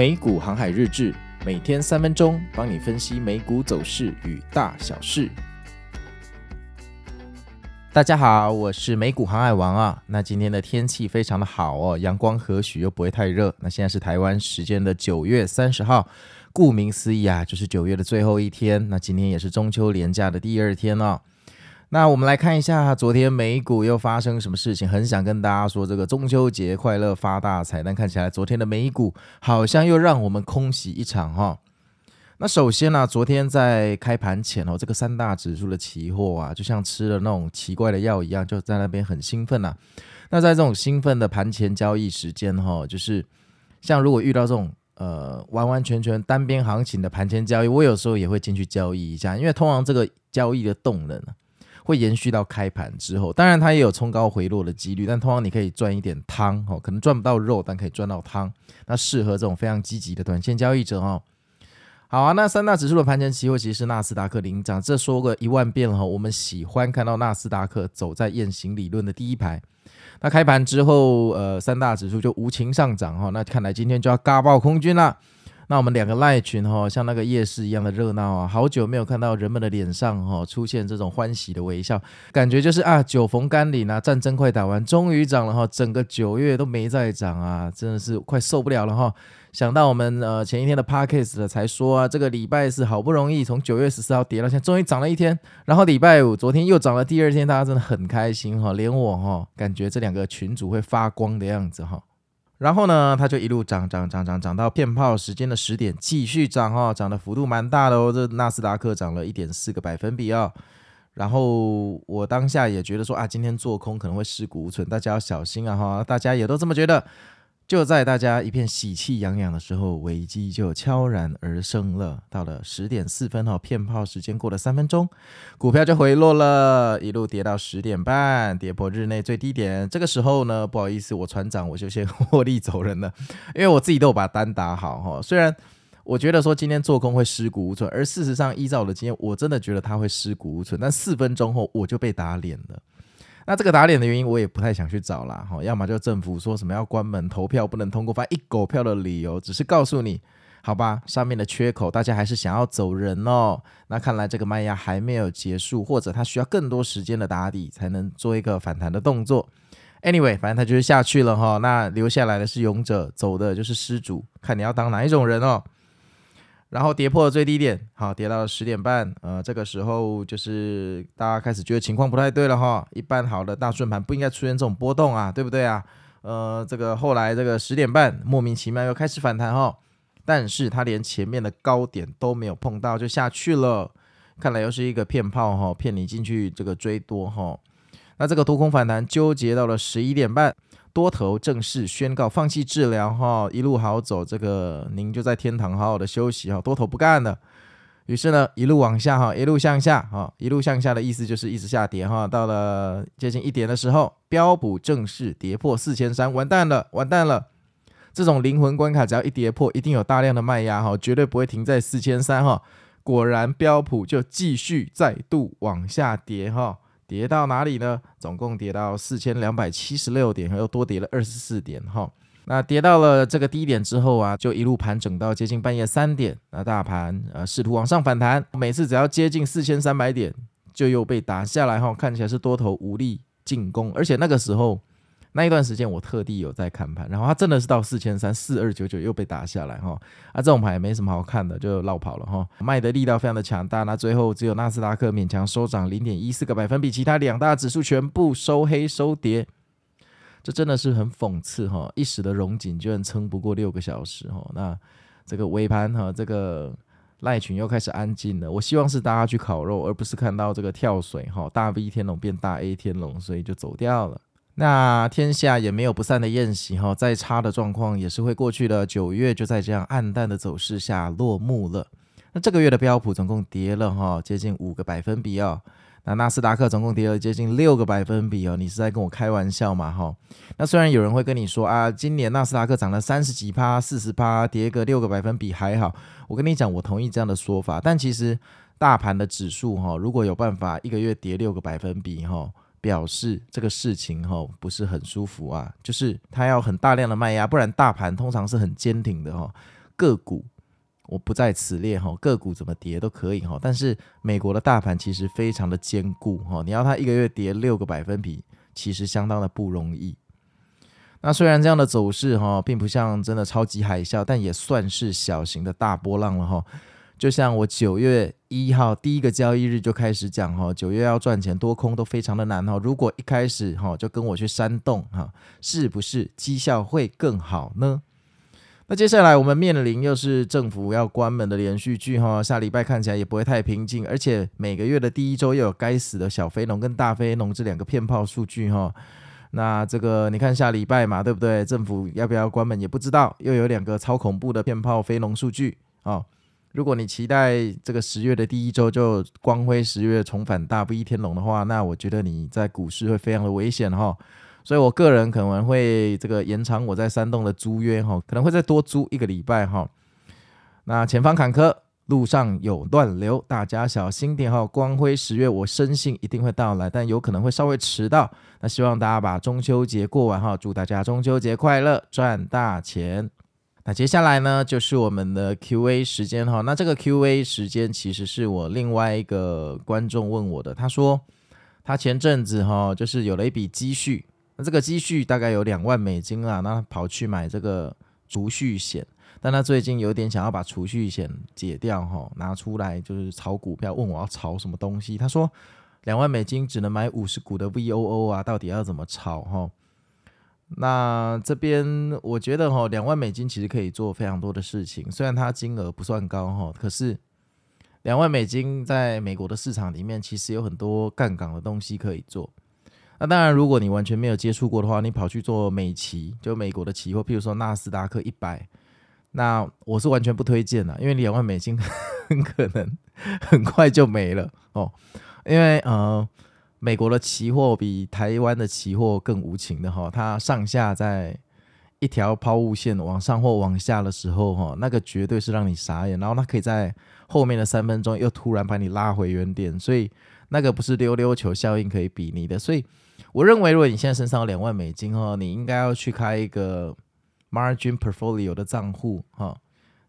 美股航海日志，每天三分钟，帮你分析美股走势与大小事。大家好，我是美股航海王啊。那今天的天气非常的好哦，阳光和煦，又不会太热。那现在是台湾时间的九月三十号，顾名思义啊，就是九月的最后一天。那今天也是中秋连假的第二天哦。那我们来看一下昨天美股又发生什么事情，很想跟大家说这个中秋节快乐发大财，但看起来昨天的美股好像又让我们空喜一场哈。那首先呢、昨天在开盘前哦，这个三大指数的期货啊，就像吃了那种奇怪的药一样，就在那边很兴奋呐、啊。那在这种兴奋的盘前交易时间哈，就是像如果遇到这种呃完完全全单边行情的盘前交易，我有时候也会进去交易一下，因为通常这个交易的动能会延续到开盘之后，当然它也有冲高回落的几率，但通常你可以赚一点汤哦，可能赚不到肉，但可以赚到汤。那适合这种非常积极的短线交易者哦。好啊，那三大指数的盘前期货其实是纳斯达克领涨，这说个一万遍了哈。我们喜欢看到纳斯达克走在雁行理论的第一排。那开盘之后，呃，三大指数就无情上涨哈。那看来今天就要嘎爆空军了。那我们两个赖群哈，像那个夜市一样的热闹啊，好久没有看到人们的脸上哈出现这种欢喜的微笑，感觉就是啊，久逢甘霖啊，战争快打完，终于涨了哈，整个九月都没再涨啊，真的是快受不了了哈。想到我们呃前一天的 Podcast 才说啊，这个礼拜四好不容易从九月十四号跌到现在，终于涨了一天，然后礼拜五昨天又涨了第二天，大家真的很开心哈，连我哈感觉这两个群主会发光的样子哈。然后呢，它就一路涨涨涨涨涨到骗炮时间的十点，继续涨哦，涨的幅度蛮大的哦。这纳斯达克涨了一点四个百分比哦。然后我当下也觉得说啊，今天做空可能会尸骨无存，大家要小心啊哈。大家也都这么觉得。就在大家一片喜气洋洋的时候，危机就悄然而生了。到了十点四分哈，骗炮时间过了三分钟，股票就回落了，一路跌到十点半，跌破日内最低点。这个时候呢，不好意思，我船长我就先 获利走人了，因为我自己都有把单打好哈。虽然我觉得说今天做空会尸骨无存，而事实上依照我的经验，我真的觉得它会尸骨无存。但四分钟后我就被打脸了。那这个打脸的原因我也不太想去找啦，哈，要么就政府说什么要关门投票不能通过，反正一狗票的理由，只是告诉你，好吧，上面的缺口大家还是想要走人哦。那看来这个卖压还没有结束，或者它需要更多时间的打底才能做一个反弹的动作。Anyway，反正它就是下去了哈，那留下来的是勇者，走的就是失主，看你要当哪一种人哦。然后跌破了最低点，好，跌到了十点半，呃，这个时候就是大家开始觉得情况不太对了哈。一般好的大顺盘不应该出现这种波动啊，对不对啊？呃，这个后来这个十点半莫名其妙又开始反弹哈，但是它连前面的高点都没有碰到就下去了，看来又是一个骗炮哈，骗你进去这个追多哈。那这个多空反弹纠结到了十一点半。多头正式宣告放弃治疗哈，一路好走，这个您就在天堂好好的休息哈。多头不干了，于是呢，一路往下哈，一路向下哈，一路向下的意思就是一直下跌哈。到了接近一点的时候，标普正式跌破四千三，完蛋了，完蛋了！这种灵魂关卡只要一跌破，一定有大量的卖压哈，绝对不会停在四千三哈。果然，标普就继续再度往下跌哈。跌到哪里呢？总共跌到四千两百七十六点，又多跌了二十四点哈。那跌到了这个低点之后啊，就一路盘整到接近半夜三点。那大盘啊试图往上反弹，每次只要接近四千三百点，就又被打下来哈。看起来是多头无力进攻，而且那个时候。那一段时间我特地有在看盘，然后它真的是到四千三四二九九又被打下来哈，啊这种盘也没什么好看的，就落跑了哈，卖的力道非常的强大，那最后只有纳斯达克勉强收涨零点一四个百分比，其他两大指数全部收黑收跌，这真的是很讽刺哈，一时的荣景居然撑不过六个小时哈，那这个尾盘哈，这个赖群又开始安静了，我希望是大家去烤肉，而不是看到这个跳水哈，大 V 天龙变大 A 天龙，所以就走掉了。那天下也没有不散的宴席哈，再差的状况也是会过去的。九月就在这样黯淡的走势下落幕了。那这个月的标普总共跌了哈，接近五个百分比哦。那纳斯达克总共跌了接近六个百分比哦。你是在跟我开玩笑吗？哈。那虽然有人会跟你说啊，今年纳斯达克涨了三十几趴、四十趴，跌个六个百分比还好。我跟你讲，我同意这样的说法。但其实大盘的指数哈，如果有办法一个月跌六个百分比哈。表示这个事情哈不是很舒服啊，就是它要很大量的卖压，不然大盘通常是很坚挺的哈，个股我不在此列哈，个股怎么跌都可以哈。但是美国的大盘其实非常的坚固哈，你要它一个月跌六个百分比，其实相当的不容易。那虽然这样的走势哈，并不像真的超级海啸，但也算是小型的大波浪了哈。就像我九月一号第一个交易日就开始讲哈，九月要赚钱多空都非常的难哈。如果一开始哈就跟我去煽动哈，是不是绩效会更好呢？那接下来我们面临又是政府要关门的连续剧哈，下礼拜看起来也不会太平静，而且每个月的第一周又有该死的小非农跟大非农这两个骗炮数据哈。那这个你看下礼拜嘛，对不对？政府要不要关门也不知道，又有两个超恐怖的骗炮非农数据啊。如果你期待这个十月的第一周就光辉十月重返大 V 天龙的话，那我觉得你在股市会非常的危险哈。所以我个人可能会这个延长我在山洞的租约哈，可能会再多租一个礼拜哈。那前方坎坷，路上有乱流，大家小心点哈。光辉十月我深信一定会到来，但有可能会稍微迟到。那希望大家把中秋节过完哈，祝大家中秋节快乐，赚大钱。那接下来呢，就是我们的 Q&A 时间哈。那这个 Q&A 时间其实是我另外一个观众问我的。他说他前阵子哈，就是有了一笔积蓄，那这个积蓄大概有两万美金啊，那跑去买这个储蓄险，但他最近有点想要把储蓄险解掉哈，拿出来就是炒股票，问我要炒什么东西。他说两万美金只能买五十股的 VOO 啊，到底要怎么炒哈？那这边我觉得哈，两万美金其实可以做非常多的事情，虽然它金额不算高哈，可是两万美金在美国的市场里面，其实有很多杠杆的东西可以做。那当然，如果你完全没有接触过的话，你跑去做美期，就美国的期货，譬如说纳斯达克一百，那我是完全不推荐的，因为两万美金 很可能很快就没了哦，因为呃。美国的期货比台湾的期货更无情的哈，它上下在一条抛物线往上或往下的时候哈，那个绝对是让你傻眼，然后它可以在后面的三分钟又突然把你拉回原点，所以那个不是溜溜球效应可以比拟的。所以我认为，如果你现在身上有两万美金哈，你应该要去开一个 margin portfolio 的账户哈，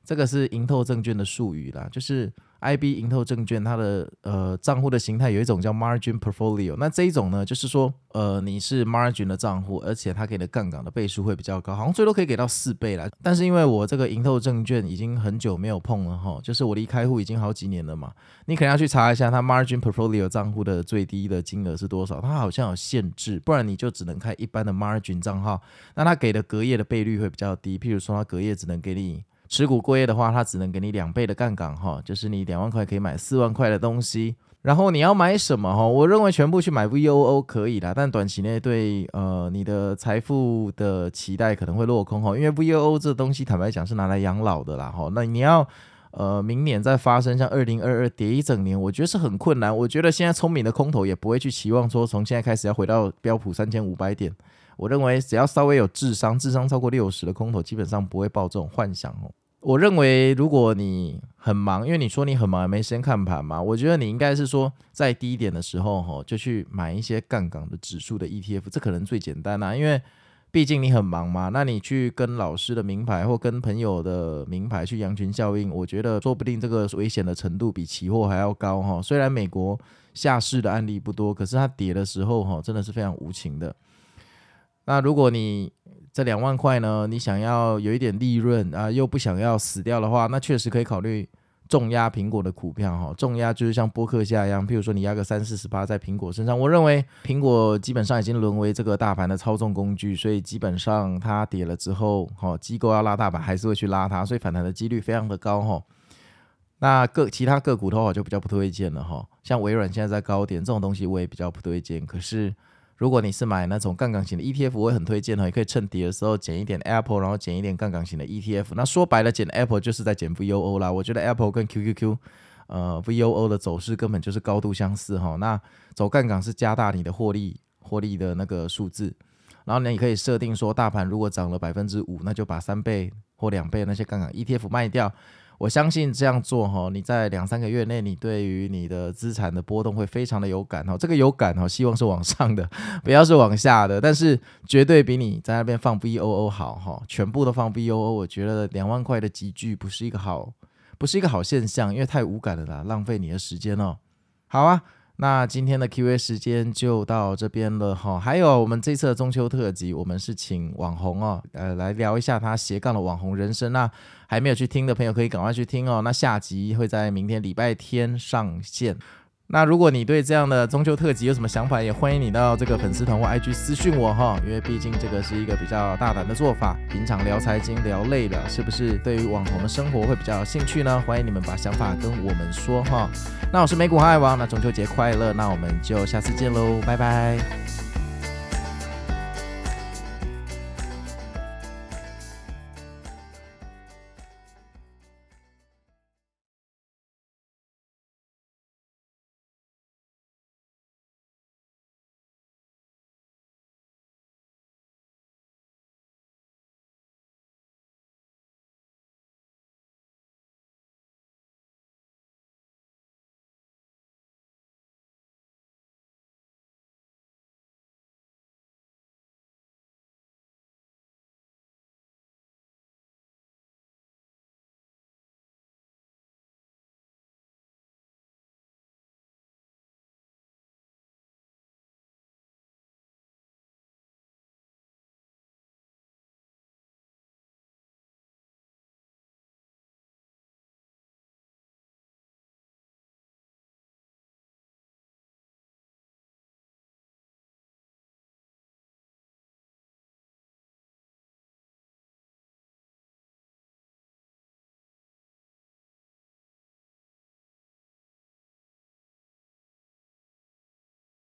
这个是盈透证券的术语啦，就是。IB 盈透证券它的呃账户的形态有一种叫 margin portfolio，那这一种呢，就是说呃你是 margin 的账户，而且它给的杠杆的倍数会比较高，好像最多可以给到四倍啦。但是因为我这个盈透证券已经很久没有碰了哈，就是我离开户已经好几年了嘛，你可能要去查一下它 margin portfolio 账户的最低的金额是多少，它好像有限制，不然你就只能开一般的 margin 账号，那它给的隔夜的倍率会比较低，譬如说它隔夜只能给你。持股过夜的话，它只能给你两倍的杠杆哈，就是你两万块可以买四万块的东西。然后你要买什么哈？我认为全部去买 VOO 可以啦，但短期内对呃你的财富的期待可能会落空哈，因为 VOO 这东西坦白讲是拿来养老的啦哈。那你要呃明年再发生像二零二二跌一整年，我觉得是很困难。我觉得现在聪明的空头也不会去期望说从现在开始要回到标普三千五百点。我认为只要稍微有智商，智商超过六十的空头基本上不会抱这种幻想哦。我认为，如果你很忙，因为你说你很忙，没时间看盘嘛。我觉得你应该是说，在低点的时候，哈，就去买一些杠杆的指数的 ETF，这可能最简单啦。因为毕竟你很忙嘛，那你去跟老师的名牌或跟朋友的名牌去羊群效应，我觉得说不定这个危险的程度比期货还要高哈。虽然美国下市的案例不多，可是它跌的时候，哈，真的是非常无情的。那如果你这两万块呢，你想要有一点利润啊，又不想要死掉的话，那确实可以考虑重压苹果的股票哈。重压就是像波克夏一样，譬如说你压个三四十八在苹果身上。我认为苹果基本上已经沦为这个大盘的操纵工具，所以基本上它跌了之后，哈，机构要拉大盘还是会去拉它，所以反弹的几率非常的高哈。那个其他个股的话就比较不推荐了哈，像微软现在在高点这种东西我也比较不推荐，可是。如果你是买那种杠杆型的 ETF，我也很推荐哈，也可以趁跌的时候减一点 Apple，然后减一点杠杆型的 ETF。那说白了，减 Apple 就是在减 VOO 啦。我觉得 Apple 跟 QQQ，呃，VOO 的走势根本就是高度相似哈。那走杠杆是加大你的获利，获利的那个数字。然后呢，你可以设定说，大盘如果涨了百分之五，那就把三倍或两倍那些杠杆 ETF 卖掉。我相信这样做哈，你在两三个月内，你对于你的资产的波动会非常的有感哦。这个有感哦，希望是往上的，不要是往下的，但是绝对比你在那边放 VOO 好哈。全部都放 VOO，我觉得两万块的集聚不是一个好，不是一个好现象，因为太无感了啦，浪费你的时间哦。好啊。那今天的 Q&A 时间就到这边了哈，还有我们这次的中秋特辑，我们是请网红哦，呃，来聊一下他斜杠的网红人生。那还没有去听的朋友可以赶快去听哦。那下集会在明天礼拜天上线。那如果你对这样的中秋特辑有什么想法，也欢迎你到这个粉丝团或 IG 私信我哈，因为毕竟这个是一个比较大胆的做法。平常聊财经聊累了，是不是对于网红的生活会比较有兴趣呢？欢迎你们把想法跟我们说哈。那我是美股航海王，那中秋节快乐，那我们就下次见喽，拜拜。